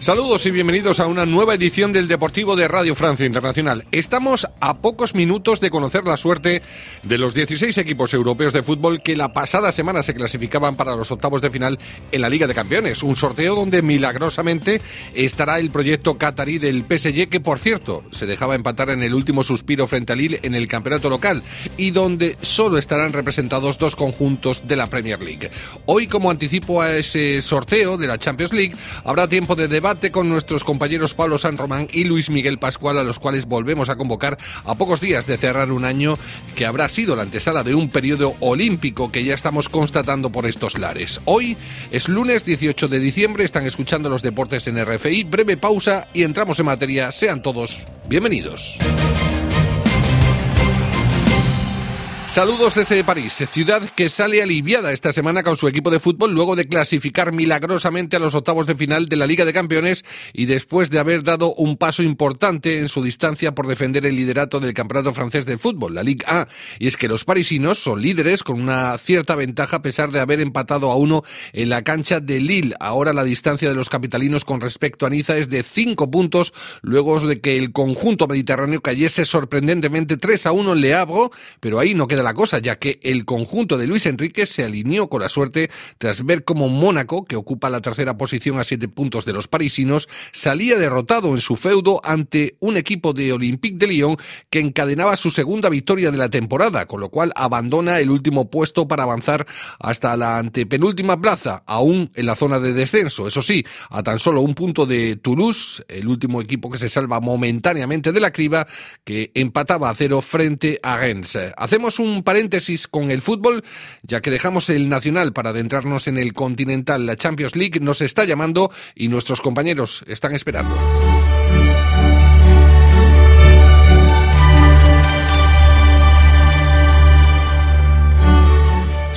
Saludos y bienvenidos a una nueva edición del Deportivo de Radio Francia Internacional. Estamos a pocos minutos de conocer la suerte de los 16 equipos europeos de fútbol que la pasada semana se clasificaban para los octavos de final en la Liga de Campeones. Un sorteo donde milagrosamente estará el proyecto catarí del PSG, que por cierto se dejaba empatar en el último suspiro frente al Lille en el campeonato local y donde solo estarán representados dos conjuntos de la Premier League. Hoy, como anticipo a ese sorteo de la Champions League, habrá tiempo de debate con nuestros compañeros Pablo San Román y Luis Miguel Pascual, a los cuales volvemos a convocar a pocos días de cerrar un año que habrá sido la antesala de un periodo olímpico que ya estamos constatando por estos lares. Hoy es lunes 18 de diciembre, están escuchando los deportes en RFI, breve pausa y entramos en materia. Sean todos bienvenidos. Saludos desde París, ciudad que sale aliviada esta semana con su equipo de fútbol luego de clasificar milagrosamente a los octavos de final de la Liga de Campeones y después de haber dado un paso importante en su distancia por defender el liderato del Campeonato Francés de Fútbol, la Ligue A. Y es que los parisinos son líderes con una cierta ventaja a pesar de haber empatado a uno en la cancha de Lille. Ahora la distancia de los capitalinos con respecto a Niza es de cinco puntos luego de que el conjunto mediterráneo cayese sorprendentemente 3 a 1 en Le Havre, pero ahí no queda la cosa, ya que el conjunto de Luis Enrique se alineó con la suerte tras ver cómo Mónaco, que ocupa la tercera posición a siete puntos de los parisinos, salía derrotado en su feudo ante un equipo de Olympique de Lyon que encadenaba su segunda victoria de la temporada, con lo cual abandona el último puesto para avanzar hasta la antepenúltima plaza, aún en la zona de descenso. Eso sí, a tan solo un punto de Toulouse, el último equipo que se salva momentáneamente de la criba, que empataba a cero frente a Rennes. Hacemos un un paréntesis con el fútbol, ya que dejamos el nacional para adentrarnos en el continental. La Champions League nos está llamando y nuestros compañeros están esperando.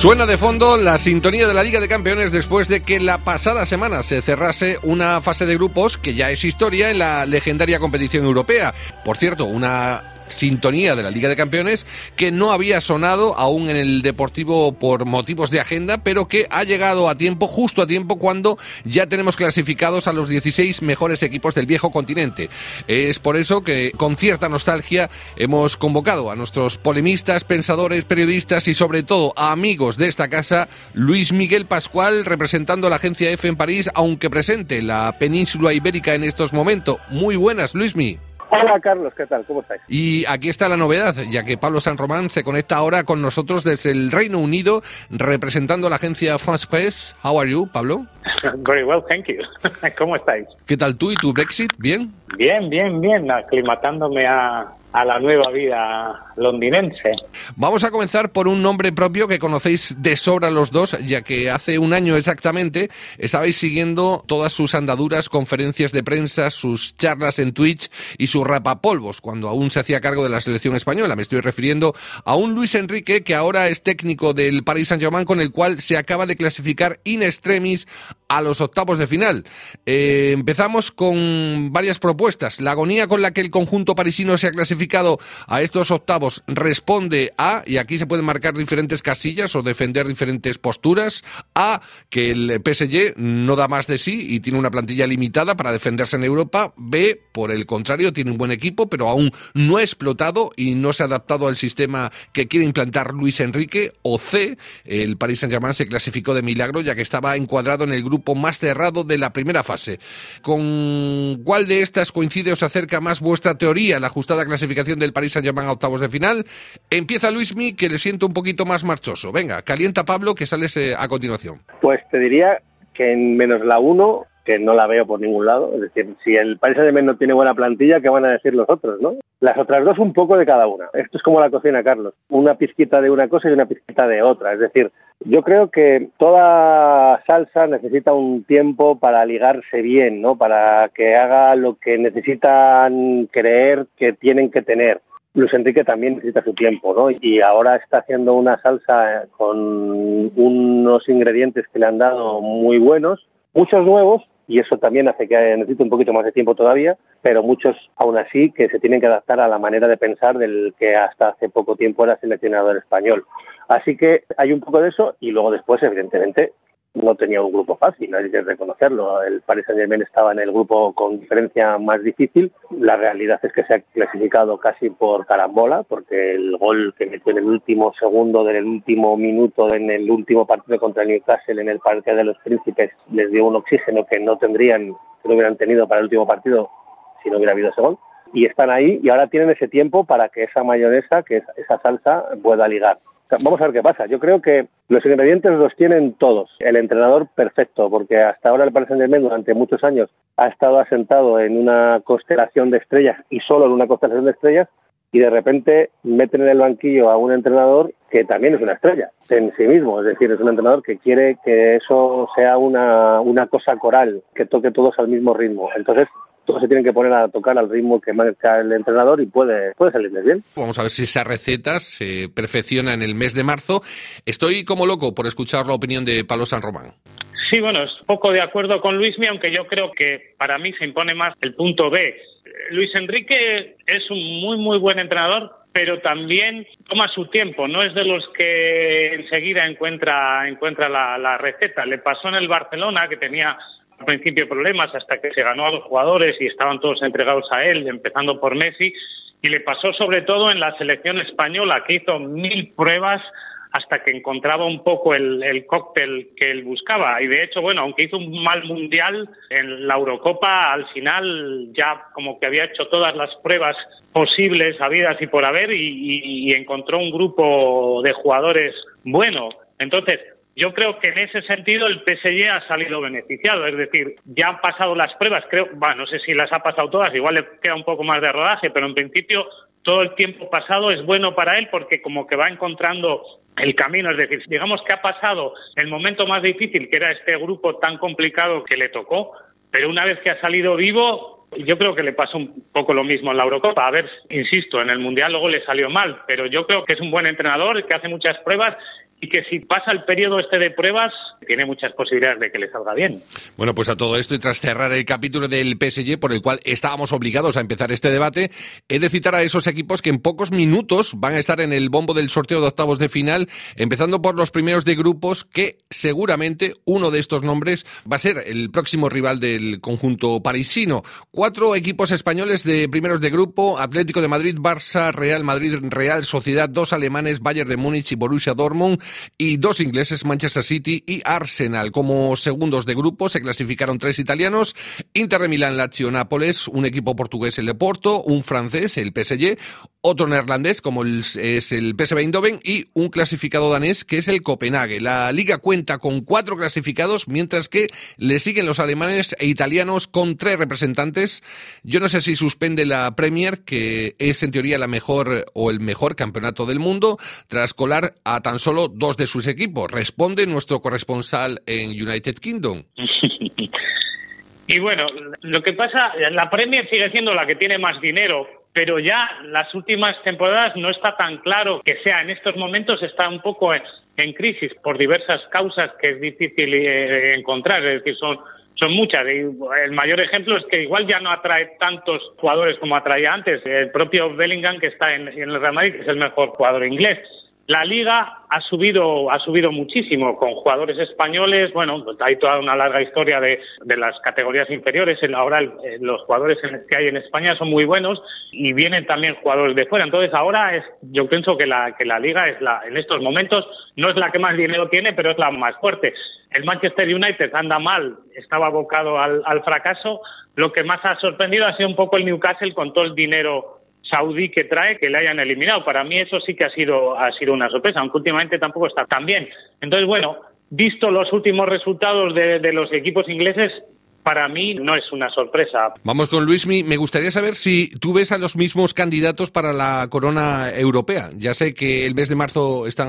Suena de fondo la sintonía de la Liga de Campeones después de que la pasada semana se cerrase una fase de grupos que ya es historia en la legendaria competición europea. Por cierto, una sintonía de la Liga de Campeones que no había sonado aún en el Deportivo por motivos de agenda, pero que ha llegado a tiempo, justo a tiempo, cuando ya tenemos clasificados a los 16 mejores equipos del viejo continente. Es por eso que con cierta nostalgia hemos convocado a nuestros polemistas, pensadores, periodistas y sobre todo a amigos de esta casa, Luis Miguel Pascual, representando a la agencia F en París, aunque presente la península ibérica en estos momentos. Muy buenas, Luismi. Hola Carlos, ¿qué tal? ¿Cómo estáis? Y aquí está la novedad, ya que Pablo San Román se conecta ahora con nosotros desde el Reino Unido, representando a la agencia France Press. How are you, Pablo? Very well, thank you. ¿Cómo estáis? ¿Qué tal tú y tu Brexit? ¿Bien? Bien, bien, bien, aclimatándome a, a la nueva vida londinense. Vamos a comenzar por un nombre propio que conocéis de sobra los dos, ya que hace un año exactamente estabais siguiendo todas sus andaduras, conferencias de prensa, sus charlas en Twitch y sus rapapolvos, cuando aún se hacía cargo de la selección española. Me estoy refiriendo a un Luis Enrique que ahora es técnico del Paris Saint-Germain, con el cual se acaba de clasificar in extremis a los octavos de final. Eh, empezamos con varias propuestas. La agonía con la que el conjunto parisino se ha clasificado a estos octavos responde a, y aquí se pueden marcar diferentes casillas o defender diferentes posturas, a que el PSG no da más de sí y tiene una plantilla limitada para defenderse en Europa. B, por el contrario, tiene un buen equipo, pero aún no ha explotado y no se ha adaptado al sistema que quiere implantar Luis Enrique. O C, el Paris Saint-Germain se clasificó de milagro ya que estaba encuadrado en el grupo más cerrado de la primera fase. ¿Con cuál de estas coincide o se acerca más vuestra teoría, la ajustada clasificación del Paris Saint-Germain a octavos de final? Empieza Luismi, que le siento un poquito más marchoso. Venga, calienta Pablo, que sales eh, a continuación. Pues te diría que en menos la 1 que no la veo por ningún lado. Es decir, si el Paris Saint-Germain no tiene buena plantilla, ¿qué van a decir los otros, no? Las otras dos un poco de cada una. Esto es como la cocina, Carlos. Una pizquita de una cosa y una pizquita de otra. Es decir, yo creo que toda salsa necesita un tiempo para ligarse bien, ¿no? Para que haga lo que necesitan creer que tienen que tener. Luis Enrique también necesita su tiempo, ¿no? Y ahora está haciendo una salsa con unos ingredientes que le han dado muy buenos, muchos nuevos, y eso también hace que necesite un poquito más de tiempo todavía, pero muchos aún así que se tienen que adaptar a la manera de pensar del que hasta hace poco tiempo era seleccionador español. Así que hay un poco de eso y luego después, evidentemente, no tenía un grupo fácil, hay que reconocerlo. El Paris Saint Germain estaba en el grupo con diferencia más difícil. La realidad es que se ha clasificado casi por carambola, porque el gol que metió en el último segundo del último minuto en el último partido contra Newcastle en el Parque de los Príncipes les dio un oxígeno que no tendrían, que no hubieran tenido para el último partido si no hubiera habido ese gol. Y están ahí y ahora tienen ese tiempo para que esa mayonesa, que es esa salsa, pueda ligar. Vamos a ver qué pasa. Yo creo que los ingredientes los tienen todos. El entrenador perfecto, porque hasta ahora el Paris Saint-Germain durante muchos años ha estado asentado en una constelación de estrellas y solo en una constelación de estrellas y de repente meten en el banquillo a un entrenador que también es una estrella en sí mismo, es decir, es un entrenador que quiere que eso sea una, una cosa coral, que toque todos al mismo ritmo. Entonces, se tienen que poner a tocar al ritmo que marca el entrenador y puede, puede salirles bien. Vamos a ver si esa receta se perfecciona en el mes de marzo. Estoy como loco por escuchar la opinión de Palo San Román. Sí, bueno, es poco de acuerdo con Luismi, aunque yo creo que para mí se impone más el punto B. Luis Enrique es un muy, muy buen entrenador, pero también toma su tiempo, no es de los que enseguida encuentra, encuentra la, la receta. Le pasó en el Barcelona, que tenía al principio problemas hasta que se ganó a los jugadores y estaban todos entregados a él, empezando por Messi, y le pasó sobre todo en la selección española, que hizo mil pruebas hasta que encontraba un poco el, el, cóctel que él buscaba. Y de hecho, bueno, aunque hizo un mal mundial en la Eurocopa, al final ya como que había hecho todas las pruebas posibles, habidas y por haber, y, y encontró un grupo de jugadores bueno. Entonces, yo creo que en ese sentido el PSG ha salido beneficiado, es decir, ya han pasado las pruebas, creo, bueno, no sé si las ha pasado todas, igual le queda un poco más de rodaje, pero en principio todo el tiempo pasado es bueno para él porque como que va encontrando el camino, es decir, digamos que ha pasado el momento más difícil, que era este grupo tan complicado que le tocó, pero una vez que ha salido vivo, yo creo que le pasó un poco lo mismo en la Eurocopa. A ver, insisto, en el Mundial luego le salió mal, pero yo creo que es un buen entrenador, que hace muchas pruebas y que si pasa el periodo este de pruebas, tiene muchas posibilidades de que le salga bien. Bueno, pues a todo esto y tras cerrar el capítulo del PSG por el cual estábamos obligados a empezar este debate, he de citar a esos equipos que en pocos minutos van a estar en el bombo del sorteo de octavos de final, empezando por los primeros de grupos que seguramente uno de estos nombres va a ser el próximo rival del conjunto parisino. Cuatro equipos españoles de primeros de grupo, Atlético de Madrid, Barça, Real Madrid, Real Sociedad, dos alemanes, Bayern de Múnich y Borussia Dortmund y dos ingleses, Manchester City y Arsenal. Como segundos de grupo se clasificaron tres italianos, Inter de Milán, Lazio, Nápoles, un equipo portugués, el Leporto, un francés, el PSG, otro neerlandés como es el PSV Eindhoven y un clasificado danés que es el Copenhague. La liga cuenta con cuatro clasificados mientras que le siguen los alemanes e italianos con tres representantes. Yo no sé si suspende la Premier que es en teoría la mejor o el mejor campeonato del mundo tras colar a tan solo dos de sus equipos. Responde nuestro corresponsal en United Kingdom. y bueno, lo que pasa, la Premier sigue siendo la que tiene más dinero pero ya las últimas temporadas no está tan claro que sea en estos momentos está un poco en, crisis por diversas causas que es difícil eh, encontrar, es decir, son son muchas. el mayor ejemplo es que igual ya no atrae tantos jugadores como atraía antes. El propio Bellingham, que está en, en el Real Madrid, que es el mejor jugador inglés. La liga ha subido, ha subido muchísimo con jugadores españoles. Bueno, hay toda una larga historia de, de las categorías inferiores. Ahora los jugadores que hay en España son muy buenos y vienen también jugadores de fuera. Entonces ahora es, yo pienso que la, que la liga es la, en estos momentos no es la que más dinero tiene, pero es la más fuerte. El Manchester United anda mal, estaba abocado al, al fracaso. Lo que más ha sorprendido ha sido un poco el Newcastle con todo el dinero saudí que trae que le hayan eliminado. Para mí eso sí que ha sido, ha sido una sorpresa, aunque últimamente tampoco está tan bien. Entonces, bueno, visto los últimos resultados de, de los equipos ingleses, para mí no es una sorpresa. Vamos con Luismi. Me gustaría saber si tú ves a los mismos candidatos para la corona europea. Ya sé que el mes de marzo está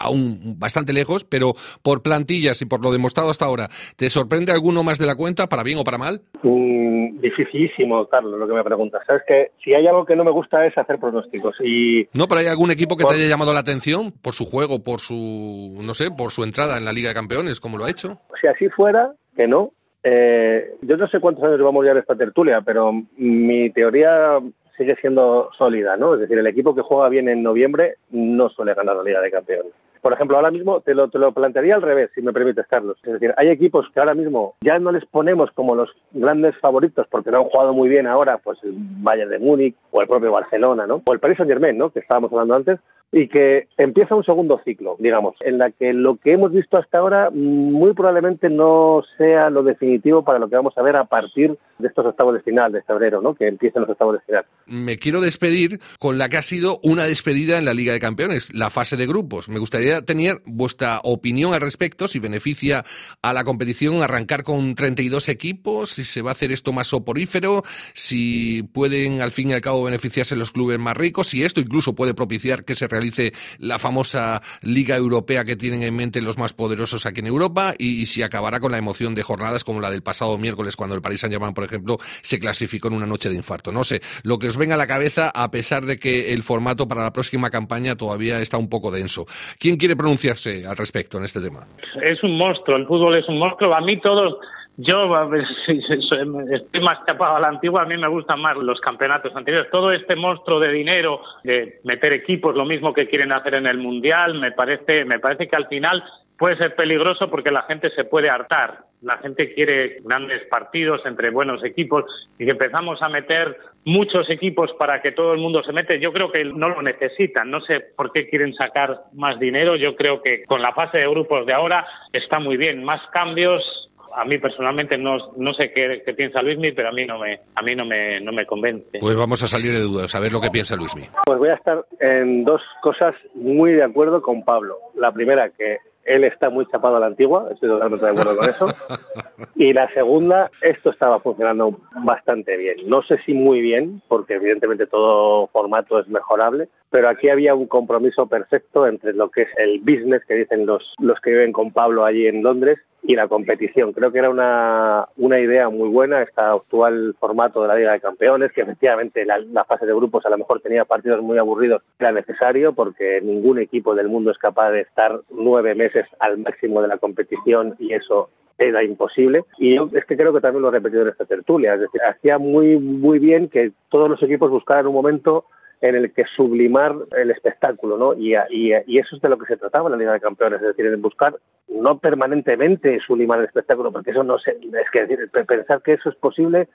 aún bastante lejos, pero por plantillas y por lo demostrado hasta ahora, ¿te sorprende alguno más de la cuenta, para bien o para mal? Mm, dificilísimo, Carlos, lo que me preguntas. Sabes que si hay algo que no me gusta es hacer pronósticos. Y... No, pero hay algún equipo que te haya llamado la atención por su juego, por su, no sé, por su entrada en la Liga de Campeones, como lo ha hecho. Si así fuera, que no, Eh, yo no sé cuántos años llevamos ya en esta tertulia, pero mi teoría sigue siendo sólida, ¿no? Es decir, el equipo que juega bien en noviembre no suele ganar la Liga de Campeones. Por ejemplo, ahora mismo te lo, te lo plantearía al revés, si me permites, Carlos. Es decir, hay equipos que ahora mismo ya no les ponemos como los grandes favoritos porque no han jugado muy bien ahora, pues el Bayern de Múnich o el propio Barcelona, ¿no? O el Paris Saint-Germain, ¿no? Que estábamos hablando antes, y que empieza un segundo ciclo, digamos, en la que lo que hemos visto hasta ahora muy probablemente no sea lo definitivo para lo que vamos a ver a partir de estos octavos de final de febrero, ¿no? Que empiecen los octavos de final. Me quiero despedir con la que ha sido una despedida en la Liga de Campeones, la fase de grupos. Me gustaría tener vuestra opinión al respecto, si beneficia a la competición arrancar con 32 equipos, si se va a hacer esto más soporífero, si pueden al fin y al cabo beneficiarse los clubes más ricos, si esto incluso puede propiciar que se realice dice la famosa Liga Europea que tienen en mente los más poderosos aquí en Europa y, si acabará con la emoción de jornadas como la del pasado miércoles cuando el Paris Saint-Germain, por ejemplo, se clasificó en una noche de infarto. No sé, lo que os venga a la cabeza a pesar de que el formato para la próxima campaña todavía está un poco denso. ¿Quién quiere pronunciarse al respecto en este tema? Es un monstruo, el fútbol es un monstruo. A mí todos yo estoy más chapado a la antigua, a mí me gustan más los campeonatos anteriores. Todo este monstruo de dinero, de meter equipos, lo mismo que quieren hacer en el Mundial, me parece, me parece que al final puede ser peligroso porque la gente se puede hartar. La gente quiere grandes partidos entre buenos equipos y que empezamos a meter muchos equipos para que todo el mundo se mete. Yo creo que no lo necesitan. No sé por qué quieren sacar más dinero. Yo creo que con la fase de grupos de ahora está muy bien. Más cambios, a mí personalmente no, no sé qué, piensa Luismi, pero a mí no me a mí no me, no me convence. Pues vamos a salir de dudas, a ver lo que piensa Luismi. Pues voy a estar en dos cosas muy de acuerdo con Pablo. La primera, que él está muy chapado a la antigua, estoy totalmente de acuerdo con eso. Y la segunda, esto estaba funcionando bastante bien. No sé si muy bien, porque evidentemente todo formato es mejorable, pero aquí había un compromiso perfecto entre lo que es el business que dicen los, los que viven con Pablo allí en Londres y la competición. Creo que era una, una idea muy buena este actual formato de la Liga de Campeones, que efectivamente la, la, fase de grupos a lo mejor tenía partidos muy aburridos, era necesario porque ningún equipo del mundo es capaz de estar nueve meses al máximo de la competición y eso era imposible. Y yo es que creo que también lo he repetido en esta tertulia, es decir, hacía muy, muy bien que todos los equipos buscaran un momento en el que sublimar el espectáculo, ¿no? Y, y, eso es de lo que se trataba en la Liga de Campeones, es decir, en buscar no permanentemente sublimar el espectáculo, porque eso no se, es que decir, pensar que eso es posible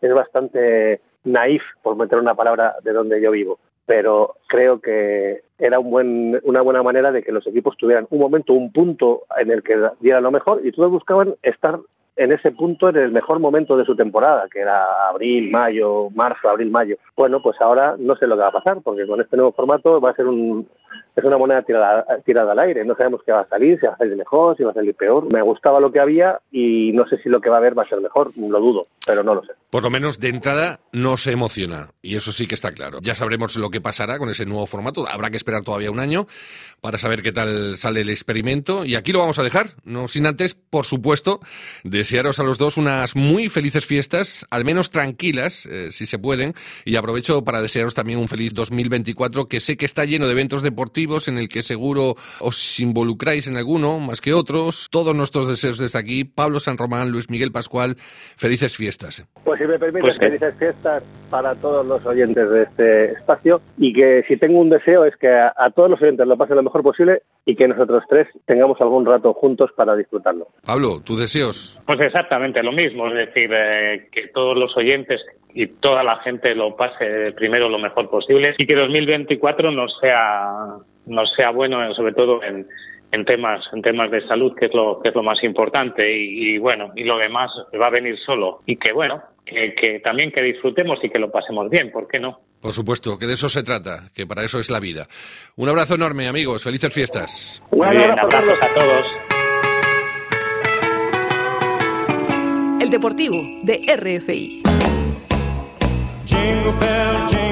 es bastante naif, por meter una palabra de donde yo vivo. Pero creo que era un buen, una buena manera de que los equipos tuvieran un momento, un punto en el que diera lo mejor y todos buscaban estar en ese punto en el mejor momento de su temporada, que era abril, mayo, marzo, abril, mayo. Bueno, pues ahora no sé lo que va a pasar, porque con este nuevo formato va a ser un, es una moneda tirada, al aire. No sabemos qué va a salir, si va a salir mejor, si va a salir peor. Me gustaba lo que había y no sé si lo que va a haber va a ser mejor, lo dudo, pero no lo sé. Por lo menos de entrada no se emociona y eso sí que está claro. Ya sabremos lo que pasará con ese nuevo formato. Habrá que esperar todavía un año para saber qué tal sale el experimento y aquí lo vamos a dejar, no sin antes, por supuesto, desearos a los dos unas muy felices fiestas, al menos tranquilas, eh, si se pueden, y aprovecho para desearos también un feliz 2024 que sé que está lleno de eventos deportivos en el que seguro os involucráis en alguno más que otros. Todos nuestros deseos desde aquí. Pablo San Román, Luis Miguel Pascual, felices fiestas. Pues si me permites, pues, felices fiestas para todos los oyentes de este espacio y que si tengo un deseo es que a, todos los oyentes lo pasen lo mejor posible y que nosotros tres tengamos algún rato juntos para disfrutarlo. Pablo, ¿tus deseos? Pues exactamente lo mismo, es decir, eh, que todos los oyentes y toda la gente lo pase primero lo mejor posible y que 2024 no sea no sea bueno, sobre todo en, en temas en temas de salud, que es lo que es lo más importante y, bueno y lo demás va a venir solo y que bueno que, también que disfrutemos y que lo pasemos bien, ¿por qué no? Por supuesto, que de eso se trata, que para eso es la vida. Un abrazo enorme, amigos. Felices fiestas. Un abrazo a todos. El Deportivo de RFI. jingle bell,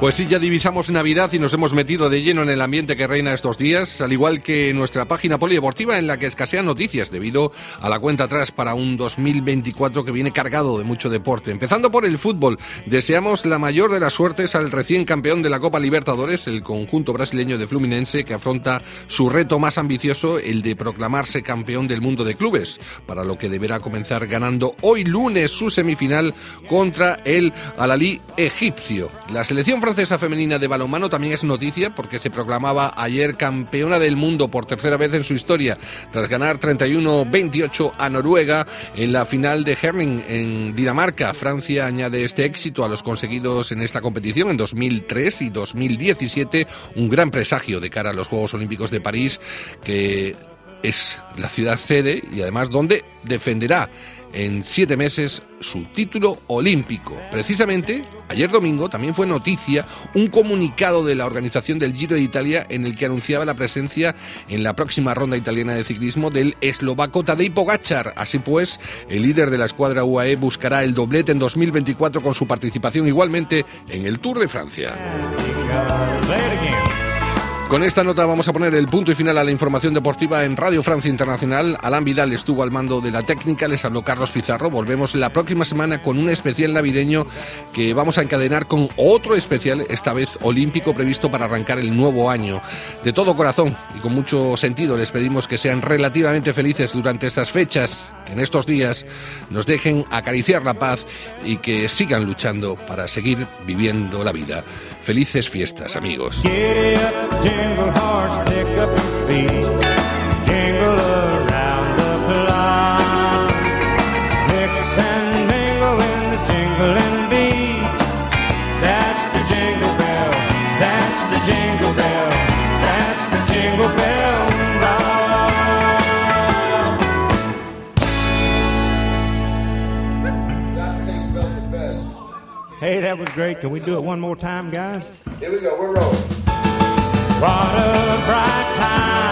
Pues sí, ya divisamos Navidad y nos hemos metido de lleno en el ambiente que reina estos días, al igual que nuestra página polideportiva en la que escasean noticias debido a la cuenta atrás para un 2024 que viene cargado de mucho deporte. Empezando por el fútbol, deseamos la mayor de las suertes al recién campeón de la Copa Libertadores, el conjunto brasileño de Fluminense, que afronta su reto más ambicioso, el de proclamarse campeón del mundo de clubes, para lo que deberá comenzar ganando hoy lunes su semifinal contra el Alalí egipcio. La selección femenina de balonmano también es noticia porque se proclamaba ayer campeona del mundo por tercera vez en su historia tras ganar 31-28 a Noruega en la final de Herning en Dinamarca. Francia añade este éxito a los conseguidos en esta competición en 2003 y 2017, un gran presagio de cara a los Juegos Olímpicos de París que es la ciudad sede y además donde defenderá en siete meses su título olímpico. Precisamente, ayer domingo también fue noticia un comunicado de la organización del Giro de Italia en el que anunciaba la presencia en la próxima ronda italiana de ciclismo del eslovaco Tadej Pogacar. Así pues, el líder de la escuadra UAE buscará el doblete en 2024 con su participación igualmente en el Tour de Francia. Con esta nota vamos a poner el punto y final a la información deportiva en Radio Francia Internacional. Alan Vidal estuvo al mando de la técnica, les habló Carlos Pizarro. Volvemos la próxima semana con un especial navideño que vamos a encadenar con otro especial, esta vez olímpico, previsto para arrancar el nuevo año. De todo corazón y con mucho sentido les pedimos que sean relativamente felices durante estas fechas, que en estos días nos dejen acariciar la paz y que sigan luchando para seguir viviendo la vida. Felices fiestas, amigos. Jingle hearts, pick up your feet. Jingle around the block. Mix and mingle in the jingling beat. That's the jingle bell. That's the jingle bell. That's the jingle bell. Hey, that was great. Can we do it one more time, guys? Here we go. We're rolling. What a bright time.